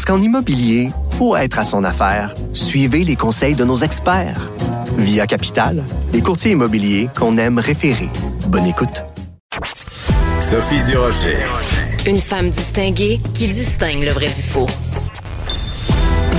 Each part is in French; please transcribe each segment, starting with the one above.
Parce qu'en immobilier, pour être à son affaire, suivez les conseils de nos experts. Via Capital, les courtiers immobiliers qu'on aime référer. Bonne écoute. Sophie Durocher. Une femme distinguée qui distingue le vrai du faux.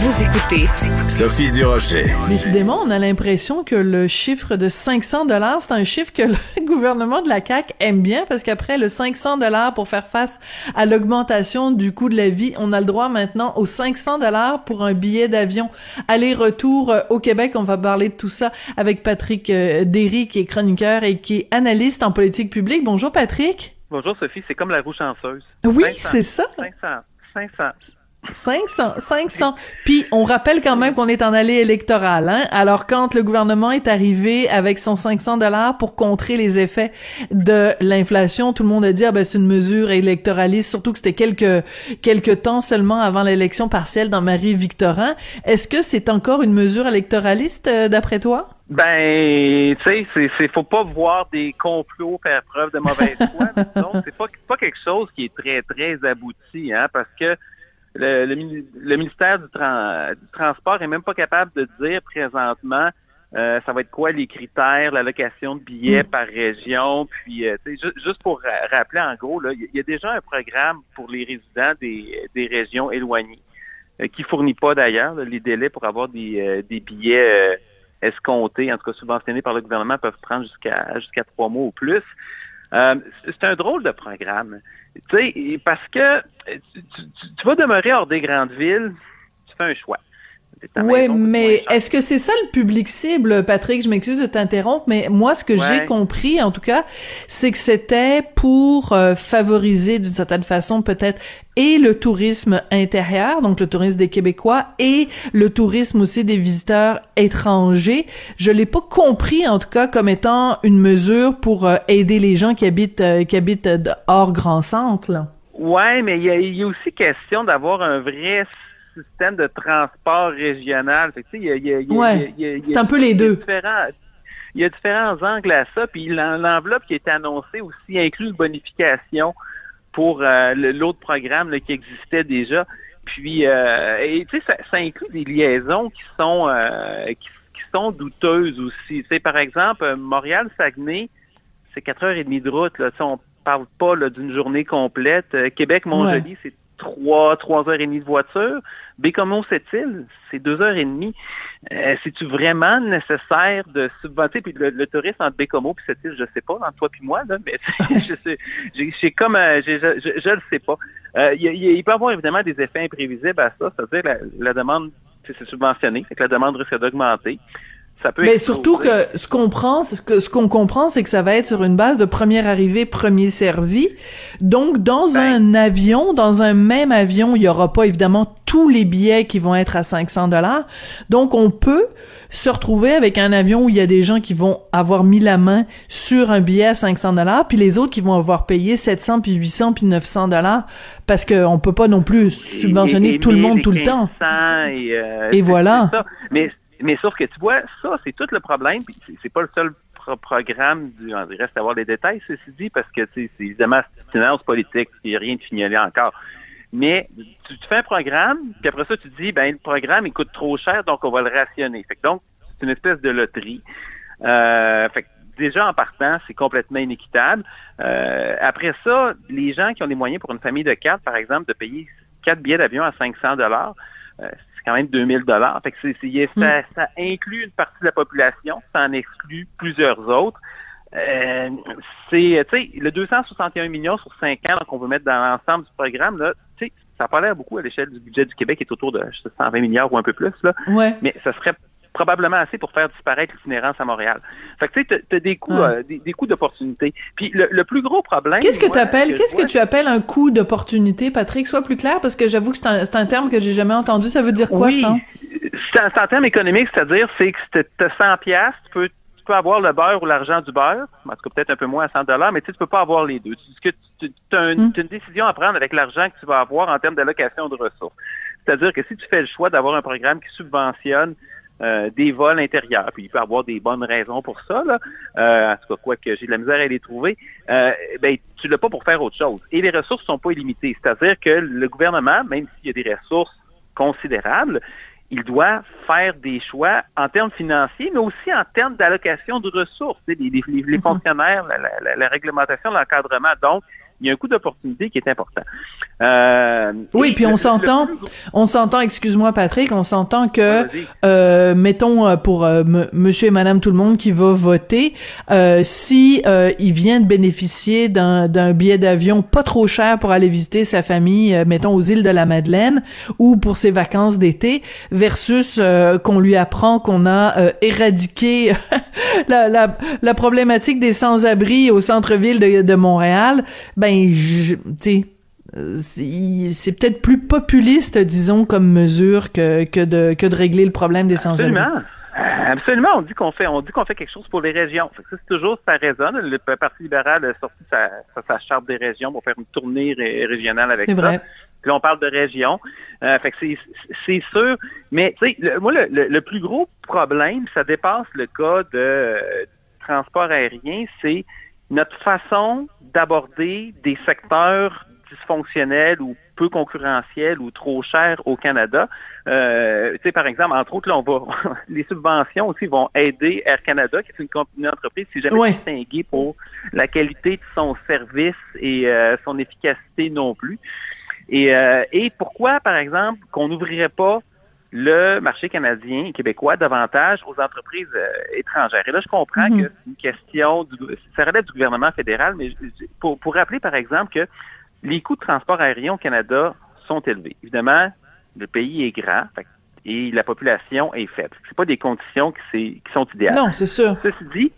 Vous écoutez Sophie Durocher. Décidément, on a l'impression que le chiffre de 500 dollars, c'est un chiffre que le gouvernement de la CAQ aime bien parce qu'après le 500 dollars pour faire face à l'augmentation du coût de la vie, on a le droit maintenant aux 500 dollars pour un billet d'avion aller-retour euh, au Québec. On va parler de tout ça avec Patrick euh, Derry qui est chroniqueur et qui est analyste en politique publique. Bonjour Patrick. Bonjour Sophie, c'est comme la roue chanceuse. Oui, 500, c'est ça. 500, 500. 500, 500. Puis on rappelle quand même qu'on est en allée électorale. Hein? Alors quand le gouvernement est arrivé avec son 500 dollars pour contrer les effets de l'inflation, tout le monde a dit ah ben c'est une mesure électoraliste, surtout que c'était quelques quelques temps seulement avant l'élection partielle dans Marie-Victorin. Est-ce que c'est encore une mesure électoraliste euh, d'après toi? Ben, tu sais, c'est, c'est, faut pas voir des complots faire preuve de mauvaise foi. Donc, c'est pas, pas quelque chose qui est très, très abouti, hein, parce que le, le, le ministère du, Tran- du Transport est même pas capable de dire présentement euh, ça va être quoi les critères, l'allocation de billets par région, puis euh, ju- juste pour ra- rappeler en gros, il y, a déjà un programme pour les résidents des, des régions éloignées euh, qui fournit pas d'ailleurs les délais pour avoir des, euh, des billets euh, escomptés, en tout cas subventionnés par le gouvernement, peuvent prendre jusqu'à jusqu'à trois mois ou plus. Euh, c'est un drôle de programme. Tu sais, parce que tu- tu vas demeurer hors des grandes villes, tu fais un choix. Moins mais est-ce que c'est ça le public cible, Patrick? Je m'excuse de t'interrompre, mais moi, ce que j'ai compris, en tout cas, c'est que c'était pour euh, favoriser d'une certaine façon peut-être et le tourisme intérieur, donc le tourisme des Québécois, et le tourisme aussi des visiteurs étrangers. Je l'ai pas compris, en tout cas, comme étant une mesure pour euh, aider les gens qui habitent euh, qui habitent hors grand centre. là. Ouais, mais il y, y a aussi question d'avoir un vrai système de transport régional. Fait que, tu sais, il y a- il y a- il y a- Ouais, il y a- il y a- c'est un peu les deux. différents- Il y a différents angles à ça, puis l'en- l'enveloppe qui a été annoncée aussi inclut une bonification pour euh, l'autre programme là, qui existait déjà. Puis, euh, et, tu sais, ça, ça inclut des liaisons qui sont euh, qui, qui sont douteuses aussi. Tu sais, par exemple, Montréal-Saguenay, c'est 4h30 de route. Là. Tu sais, on parle pas là, d'une journée complète. Euh, Québec-Montjoli, c'est 3, 3h30 de voiture. Bécomo-Sept-Îles, c'est 2h30. Euh, C'est-tu vraiment nécessaire de subventionner? Puis le, le tourisme entre Bécomo et Sept-Îles, je sais pas, entre toi puis moi, là, mais je sais, j'ai comme, euh, je, je, je le sais pas. Euh, Il peut y avoir évidemment des effets imprévisibles à ça, c'est-à-dire la, la demande, c'est subventionné, fait que la demande risque d'augmenter. Ça peut Mais exploser. surtout que ce qu'on prend, ce que ce qu'on comprend, c'est que ça va être sur une base de premier arrivé, premier servi. Donc, dans Ben. un avion, dans un même avion, il y aura pas évidemment tous les billets qui vont être à 500 dollars. Donc, on peut se retrouver avec un avion où il y a des gens qui vont avoir mis la main sur un billet à 500 dollars, puis les autres qui vont avoir payé 700 puis 800 puis 900 dollars parce qu'on peut pas non plus subventionner Et- et- tout le monde tout le temps. 1500 Et, euh, Et voilà. c'est ça. Mais, mais sauf que tu vois, ça, c'est tout le problème. Puis c'est- pas le seul pro- programme. Du, il reste à voir les détails, ceci dit, parce que c'est évidemment une annonce politique. Il n'y a rien de fignolé encore. Mais tu, tu fais un programme, puis après ça, tu dis, ben le programme, il coûte trop cher, donc on va le rationner. Fait que donc, c'est une espèce de loterie. Euh, fait que déjà en partant, c'est complètement inéquitable. Euh, après ça, les gens qui ont les moyens pour une famille de quatre, par exemple, de payer quatre billets d'avion à 500 dollars, euh, c'est quand même 2000 dollars. Fait que c'est, c'est- ça, ça inclut une partie de la population, ça en exclut plusieurs autres. Euh, c'est, tu sais, le 261 millions sur 5 ans qu'on veut mettre dans l'ensemble du programme, là, tu sais, ça n'a pas l'air beaucoup à l'échelle du budget du Québec, qui est autour de je sais, 120 milliards ou un peu plus, là. Ouais. Mais ça serait probablement assez pour faire disparaître l'itinérance à Montréal. Fait que tu sais, t'as des coûts, euh, des, des coûts d'opportunité. Puis le, le plus gros problème. Qu'est-ce que tu appelles, qu'est-ce que tu appelles un coût d'opportunité, Patrick? Sois plus clair, parce que j'avoue que c'est un, un terme que j'ai jamais entendu. Ça veut dire quoi, oui, ça? c'est en, c'est en termes économiques, c'est-à-dire c'est que tu as 100 pièces, tu peux tu peux avoir le beurre ou l'argent du beurre, en tout cas peut-être un peu moins à 100 dollars, mais tu sais, tu peux pas avoir les deux. Tu as Mm. t'as une décision à prendre avec l'argent que tu vas avoir en termes d'allocation de ressources. C'est-à-dire que si tu fais le choix d'avoir un programme qui subventionne euh, des vols intérieurs, puis il peut y avoir des bonnes raisons pour ça, là, euh, en tout cas, quoi que j'ai de la misère à les trouver, euh, ben, tu l'as pas pour faire autre chose. Et les ressources sont pas illimitées. C'est-à-dire que le gouvernement, même s'il y a des ressources considérables, il doit faire des choix en termes financiers, mais aussi en termes d'allocation de ressources. Les, les- les- les Mhm. fonctionnaires, la- la réglementation, l'encadrement. Donc, il y a un coût d'opportunité qui est important. Euh, Oui, puis on s'entend, plus on s'entend, excuse-moi Patrick, on s'entend que, euh, mettons euh, pour euh, m- Monsieur et Madame tout le monde qui va voter, euh, si euh, il vient de bénéficier d'un d'un billet d'avion pas trop cher pour aller visiter sa famille, euh, mettons aux îles de la Madeleine ou pour ses vacances d'été, versus euh, qu'on lui apprend qu'on a euh, éradiqué la, la, la problématique des sans-abri au centre-ville de, de Montréal, ben, tu sais. Euh, c'est peut-être plus populiste, disons, comme mesure que, que, de, que de régler le problème des sans-abri. Absolument. Absolument, on dit qu'on fait, on dit qu'on fait quelque chose pour les régions. C'est toujours ça résonne. Le Parti libéral a sorti sa, sa, charte des régions pour faire une tournée ré- régionale avec C'est ça. vrai. Puis là, on parle de région. Euh, fait que c'est, c'est sûr. Mais tu sais, le- moi, le, le- le plus gros problème, ça dépasse le cas de euh, transport aérien, c'est notre façon d'aborder des secteurs dysfonctionnels ou peu concurrentiels ou trop chers au Canada. Euh, tu sais, par exemple, entre autres, là, on va les subventions aussi vont aider Air Canada, qui est une, une entreprise qui n'est jamais Ouais. distinguée pour la qualité de son service et euh, son efficacité non plus. Et, euh, et pourquoi, par exemple, qu'on n'ouvrirait pas le marché canadien et québécois davantage aux entreprises euh, étrangères. Et là, je comprends Mhm. que c'est une question, du, ça relève du gouvernement fédéral, mais pour, pour rappeler, par exemple, que les coûts de transport aérien au Canada sont élevés. Évidemment, le pays est grand et la population est faible. C'est pas des conditions qui, qui sont idéales. Non, c'est sûr. Ceci dit,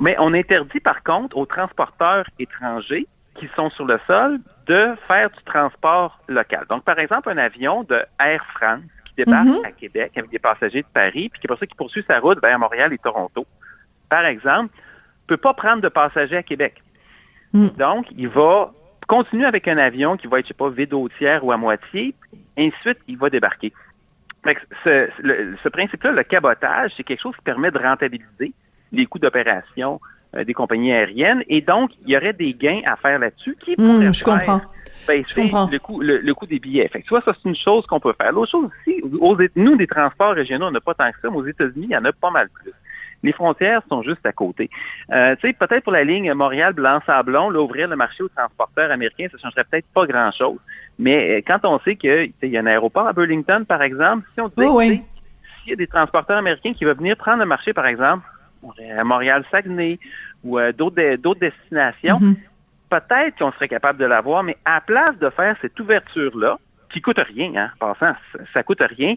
mais on interdit par contre aux transporteurs étrangers qui sont sur le sol de faire du transport local. Donc, par exemple, un avion de Air France qui débarque Mhm. à Québec avec des passagers de Paris, puis qui pour ça qui poursuit sa route vers Montréal et Toronto, par exemple, peut pas prendre de passagers à Québec. Mm. Donc, il va continuer avec un avion qui va être, je sais pas, vide au tiers ou à moitié, et ensuite, il va débarquer. Fait que ce, principe-là, le cabotage, c'est quelque chose qui permet de rentabiliser les coûts d'opération des compagnies aériennes. Et donc, il y aurait des gains à faire là-dessus qui Hum, pourraient je faire comprends. baisser comprends. le coût, le, le coût des billets. Fait que, tu vois, ça, c'est une chose qu'on peut faire. L'autre chose aussi, aux, nous, des transports régionaux, on n'a pas tant que ça, mais aux États-Unis, il y en a pas mal plus. Les frontières sont juste à côté. Euh, tu sais, peut-être pour la ligne Montréal-Blanc-Sablon, là, ouvrir le marché aux transporteurs américains, ça changerait peut-être pas grand-chose. Mais euh, quand on sait qu'il y a un aéroport à Burlington, par exemple, si on disait, Oh oui. s'il y a des transporteurs américains qui veulent venir prendre le marché, par exemple, à Montréal-Saguenay ou euh, d'autres d'autres destinations, Mhm. peut-être qu'on serait capable de l'avoir, mais à place de faire cette ouverture-là, qui coûte rien, hein, en passant, ça, coûte rien,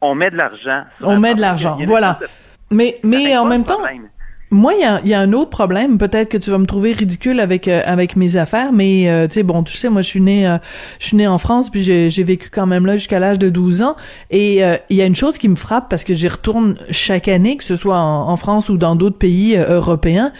on met de l'argent. On met de l'argent, voilà. de- Mais, mais en même temps, problème. Moi, il y a, un autre problème. Peut-être que tu vas me trouver ridicule avec euh, avec mes affaires, mais euh, tu sais, bon, tu sais, moi, je suis née, euh, je suis en France, puis j'ai vécu quand même là jusqu'à l'âge de 12 ans. Et euh, il y a une chose qui me frappe parce que j'y retourne chaque année, que ce soit en, en France ou dans d'autres pays euh, européens,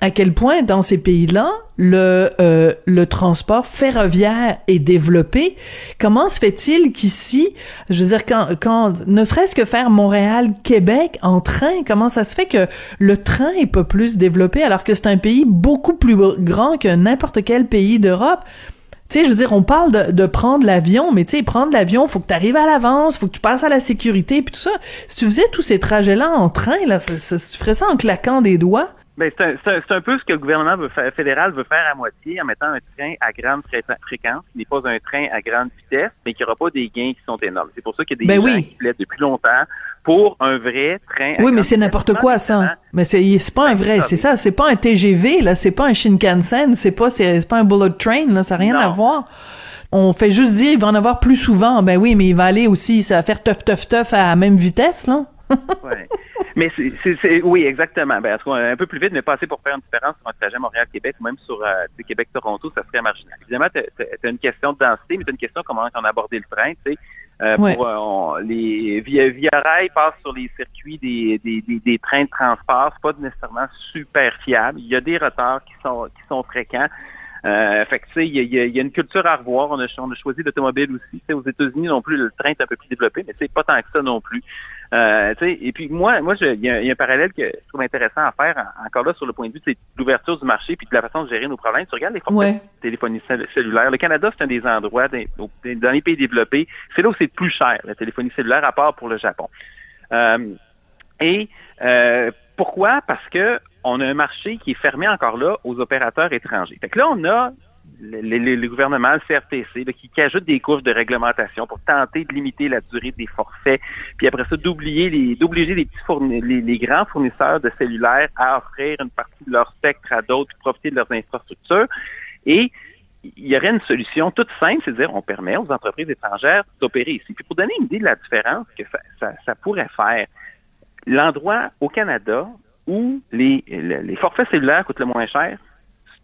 à quel point dans ces pays-là le euh, le transport ferroviaire est développé. Comment se fait-il qu'ici, je veux dire quand quand ne serait-ce que faire Montréal Québec en train, comment ça se fait que le train est pas plus développé alors que c'est un pays beaucoup plus grand que n'importe quel pays d'Europe? Tu sais, je veux dire, on parle de, de prendre l'avion, mais tu sais, prendre l'avion, faut que tu arrives à l'avance, faut que tu passes à la sécurité, puis tout ça. Si tu faisais tous ces trajets-là en train, là, ça, ça- tu ferais ça en claquant des doigts? Ben, c'est un, peu ce que le gouvernement veut faire, fédéral veut faire à moitié en mettant un train à grande fré- fréquence, qui n'est pas un train à grande vitesse, mais qui n'aura pas des gains qui sont énormes. C'est pour ça qu'il y a des Ben gens oui. qui plaident depuis longtemps pour un vrai train. à Oui, mais c'est n'importe quoi, ça. Mais c'est c'est pas un vrai, c'est ça, c'est pas un TGV, là, c'est pas un Shinkansen, c'est pas, c'est c'est pas un bullet train, là, ça n'a rien Non. à voir. On fait juste dire, il va en avoir plus souvent. Ben oui, mais il va aller aussi, ça va faire teuf, teuf, teuf à la même vitesse, là. ouais. Mais c'est, oui, exactement. Ben, un peu plus vite, mais pas assez pour faire une différence sur un trajet Montréal-Québec ou même sur euh, Québec-Toronto, ça serait marginal. Évidemment, tu as une question de densité, mais tu une question comment on a abordé le train. Tu sais. Euh, Ouais. pour, euh, on- les via, via rail passe sur les circuits des, des, des, des trains de transport, c'est pas nécessairement super fiable. Il y a des retards qui sont qui sont fréquents. Euh, fait que tu sais, il y y a- il y a une culture à revoir. On a, cho- on a choisi l'automobile aussi. Tu sais, aux États-Unis non plus, le train est un peu plus développé, mais c'est pas tant que ça non plus. Euh, et puis moi, moi, je- il y, y a un parallèle que je trouve intéressant à faire, en- encore là sur le point de vue de l'ouverture du marché puis de la façon de gérer nos problèmes. Tu regardes les forfaits Ouais. de téléphonie cell- cellulaire. Le Canada, c'est un des endroits des- au- dans les pays développés, c'est là où c'est le plus cher la téléphonie cellulaire, à part pour le Japon. Euh, et euh, pourquoi? Parce que on a un marché qui est fermé encore là aux opérateurs étrangers. Fait que là, on a le, le- le gouvernement, le CRTC, là, qui, qui ajoute des couches de réglementation pour tenter de limiter la durée des forfaits, puis après ça, d'oublier les, d'obliger les petits fourni- les, les grands fournisseurs de cellulaires à offrir une partie de leur spectre à d'autres, profiter de leurs infrastructures. Et il y aurait une solution toute simple, c'est de dire on permet aux entreprises étrangères d'opérer ici. Puis pour donner une idée de la différence que ça, ça- ça pourrait faire, l'endroit au Canada où les, le- les forfaits cellulaires coûtent le moins cher,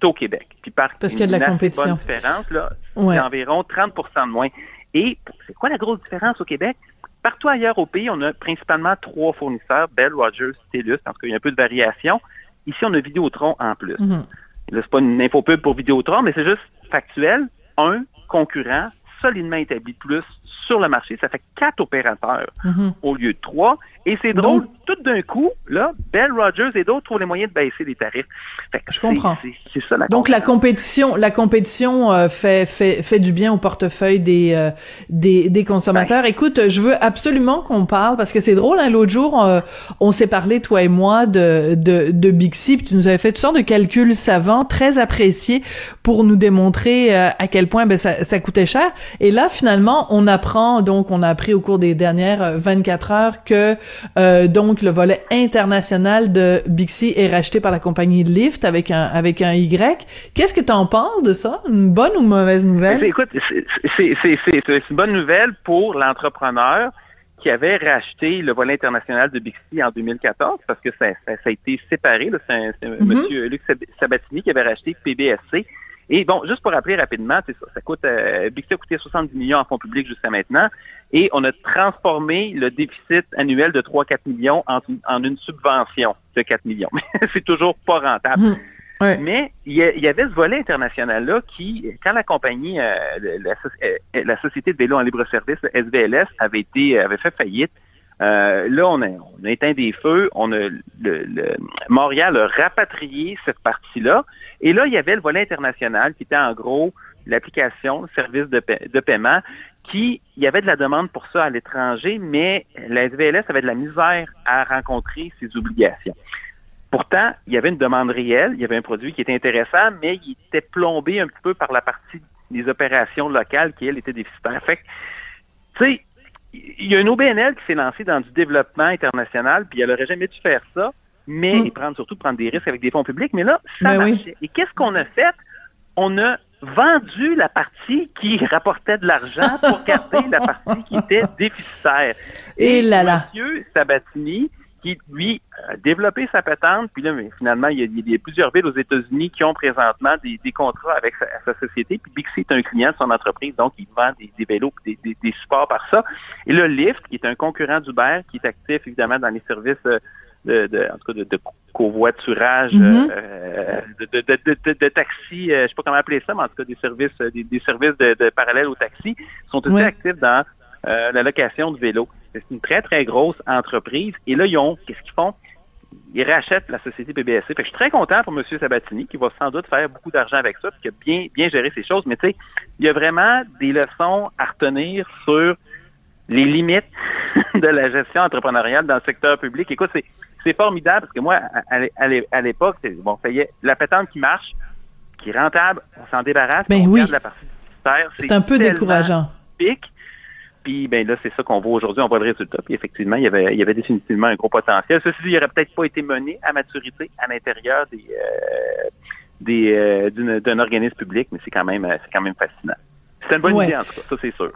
c'est au Québec. Puis par Parce qu'il y a de la compétition. différence, là, Ouais. c'est environ 30% de moins. Et c'est quoi la grosse différence au Québec? Partout ailleurs au pays, on a principalement trois fournisseurs, Bell, Rogers, TELUS. En tout cas, il y a un peu de variation. Ici, on a Vidéotron en plus. Mhm. Là, c'est pas une infopub pour Vidéotron, mais c'est juste factuel. Un concurrent solidement établi plus sur le marché. Ça fait quatre opérateurs Mhm. au lieu de trois. Et c'est drôle, tout d'un coup, là, Bell, Rogers et d'autres trouvent les moyens de baisser les tarifs. Fait que Je comprends. C'est ça la Donc la compétition, la compétition euh, fait fait fait du bien au portefeuille des euh, des, des consommateurs. Écoute, je veux absolument qu'on parle parce que c'est drôle. Hein, L'autre jour, euh, on s'est parlé toi et moi de de de Bixi, puis tu nous avais fait toutes sortes de calculs savants, très appréciés pour nous démontrer euh, à quel point ben ça ça coûtait cher. Et là, finalement, on apprend donc on a appris au cours des dernières euh, 24 heures que euh, donc le volet international de Bixi est racheté par la compagnie Lyft avec un avec un Y. Qu'est-ce que tu en penses de ça? Une bonne ou mauvaise nouvelle? Écoute, c'est- une bonne nouvelle pour l'entrepreneur qui avait racheté le volet international de Bixi en 2014 parce que ça, ça- ça a été séparé. C'est c'est Mhm. Monsieur Luc Sab- Sabatini qui avait racheté PBSC. Et bon, juste pour rappeler rapidement, c'est ça, ça coûte euh, Bixi a coûté 70 millions en fonds publics jusqu'à maintenant. Et on a transformé le déficit annuel de 3-4 millions en, en une subvention de 4 millions. c'est toujours pas rentable. Ouais. Mais il y, avait ce volet international-là qui, quand la compagnie, euh, la, euh, la Société de vélo en libre-service, SVLS, avait été avait fait faillite, euh, là, on a, on éteint des feux, on a le, le- Montréal a rapatrié cette partie-là, et là, il y avait le volet international qui était en gros l'application, le service de, paie- de paiement, qui, il y avait de la demande pour ça à l'étranger, mais la SVLS avait de la misère à rencontrer ses obligations. Pourtant, il y avait une demande réelle, il y avait un produit qui était intéressant, mais il était plombé un petit peu par la partie des opérations locales qui, elle, était déficitaire. Fait tu sais, il y a une OBNL qui s'est lancée dans du développement international, puis elle aurait jamais dû faire ça, mais Mm. et prendre surtout prendre des risques avec des fonds publics. Mais là, ça Ben oui. marchait. Et qu'est-ce qu'on a fait? On a vendu la partie qui rapportait de l'argent pour garder la partie qui était déficitaire. Et là là. Monsieur Sabatini, qui, lui, a développé sa patente, puis là, mais finalement, il y, a, il y a plusieurs villes aux États-Unis qui ont présentement des, des contrats avec sa, sa société, puis Bixi est un client de son entreprise, donc il vend des, des vélos, des, des, des supports par ça. Et le Lyft, qui est un concurrent d'Uber, qui est actif, évidemment, dans les services euh, de, de, en tout cas, de, de covoiturage, Mhm. euh, de, de, taxi, euh, je sais pas comment appeler ça, mais en tout cas, des services, euh, des, des services de, parallèles au taxi, sont aussi actifs dans euh, la location de vélos. C'est une très, très grosse entreprise. Et là, ils ont, qu'est-ce qu'ils font? Ils rachètent la société PBSC. Fait que je suis très content pour M. Sabatini, qui va sans doute faire beaucoup d'argent avec ça, puis qui a bien, bien géré ces choses. Mais tu sais, il y a vraiment des leçons à retenir sur les limites de la gestion entrepreneuriale dans le secteur public. Écoute, c'est, c'est formidable parce que moi, à, à- à l'é- à l'époque, c'est, bon, ça y est, la pétante qui marche, qui est rentable, on s'en débarrasse, Ben on oui. regarde la partie C'est un peu décourageant. pic. Puis ben là, c'est ça qu'on voit aujourd'hui, on voit le résultat. Puis effectivement, il y avait, il y avait définitivement un gros potentiel. Ceci dit, il n'aurait peut-être pas été mené à maturité à l'intérieur des, euh, des euh, d'un organisme public, mais c'est quand même euh, c'est quand même fascinant. C'est une bonne Ouais. idée en tout cas, ça c'est sûr.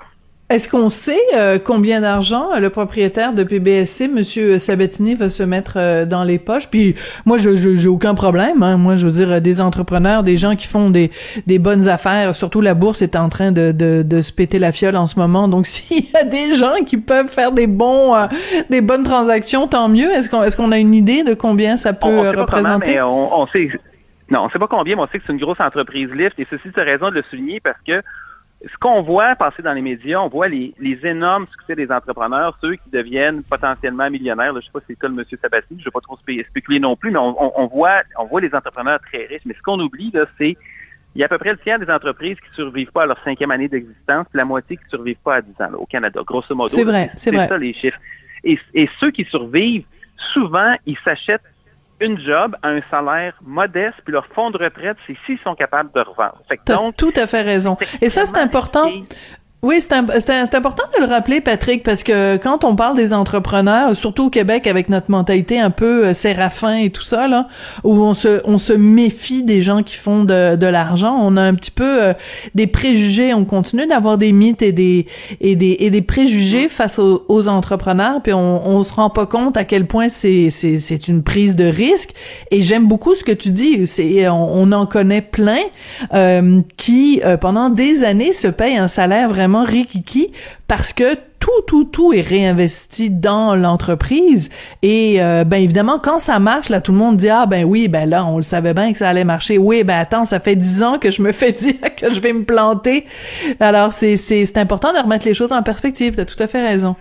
Est-ce qu'on sait euh, combien d'argent euh, le propriétaire de PBSC, Monsieur Sabatini, va se mettre euh, dans les poches? Puis moi, je j'ai aucun problème. Hein. Moi, je veux dire, des entrepreneurs, des gens qui font des, des bonnes affaires. Surtout la bourse est en train de, de, de se péter la fiole en ce moment. Donc, s'il y a des gens qui peuvent faire des bons, des bonnes transactions, tant mieux. Est-ce qu'on est-ce qu'on a une idée de combien ça peut on, on représenter? mais on, on, sait. Non, on sait pas combien, mais on sait que c'est une grosse entreprise Lyft. Et ceci, tu as raison de le souligner parce que ce qu'on voit passer dans les médias, on voit les, les, énormes succès des entrepreneurs, ceux qui deviennent potentiellement millionnaires. Là, je sais pas si c'est le cas de M. Sabati, je ne vais pas trop spéculer non plus, mais on, on, voit, on voit les entrepreneurs très riches. Mais ce qu'on oublie, là, c'est il y a à peu près le tiers des entreprises qui survivent pas à leur cinquième année d'existence, puis la moitié qui survivent pas à 10 ans là, au Canada, grosso modo. C'est vrai, c'est vrai. ça les chiffres. Et, et ceux qui survivent, souvent, ils s'achètent une job à un salaire modeste, puis leur fonds de retraite, c'est s'ils sont capables de revendre. Fait donc, tout à fait raison. Et ça, c'est important. Oui, c'est important de le rappeler, Patrick, parce que quand on parle des entrepreneurs, surtout au Québec, avec notre mentalité un peu euh, séraphin et tout ça, là, où on se, on se méfie des gens qui font de, de l'argent, on a un petit peu euh, des préjugés, on continue d'avoir des mythes et des, et des, et des préjugés face aux, aux entrepreneurs, puis on, on se rend pas compte à quel point c'est, c'est, c'est une prise de risque. Et j'aime beaucoup ce que tu dis, c'est, on, on en connaît plein euh, qui, euh, pendant des années, se payent un salaire vraiment rikiki parce que tout, tout, tout est réinvesti dans l'entreprise. Et euh, ben évidemment, quand ça marche, là, tout le monde dit ah ben oui, ben là, on le savait bien que ça allait marcher. Oui, ben attends, ça fait dix ans que je me fais dire que je vais me planter. Alors c'est c'est important de remettre les choses en perspective. T'as tout à fait raison.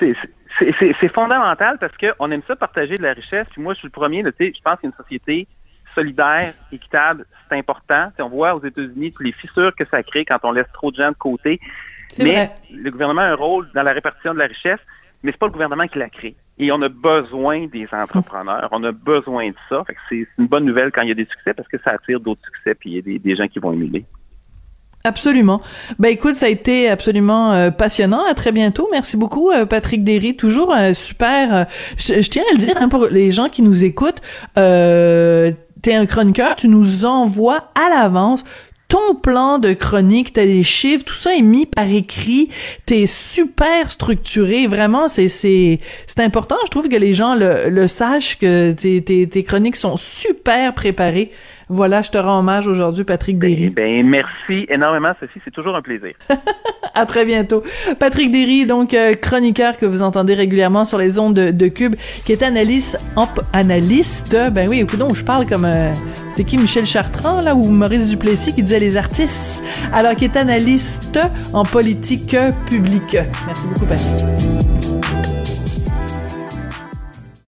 C'est fondamental parce qu'on aime ça partager de la richesse. Puis moi, je suis le premier. Tu sais, je pense qu'une société solidaire, équitable, c'est important. on voit aux États-Unis tous les fissures que ça crée quand on laisse trop de gens de côté. Mais le gouvernement a un rôle dans la répartition de la richesse, mais c'est pas le gouvernement qui la crée. Et on a besoin des entrepreneurs, on a besoin de ça. c'est une bonne nouvelle quand il y a des succès parce que ça attire d'autres succès puis il y a des, gens qui vont émuler. Absolument. Ben écoute, ça a été absolument euh, passionnant. À très bientôt. Merci beaucoup, euh, Patrick Derry. Toujours euh, super. Je, tiens à le dire hein, pour les gens qui nous écoutent. T'es un chroniqueur, tu nous envoies à l'avance ton plan de chronique, t'as des chiffres, tout ça est mis par écrit, t'es super structuré, vraiment, c'est c'est c'est important. Je trouve que les gens le, le sachent que tes, tes, tes chroniques sont super préparées. Voilà, je te rends hommage aujourd'hui, Patrick Derry. Ben, merci énormément, Sophie. C'est toujours un plaisir. à très bientôt. Patrick Derry, donc euh, chroniqueur que vous entendez régulièrement sur les ondes de, de Cube, qui est analyste, analyste. Ben oui, écoute, je parle comme euh, c'est qui Michel Chartrand là ou Maurice Duplessis qui disait les artistes. Alors qui est analyste en politique publique. Merci beaucoup, Patrick.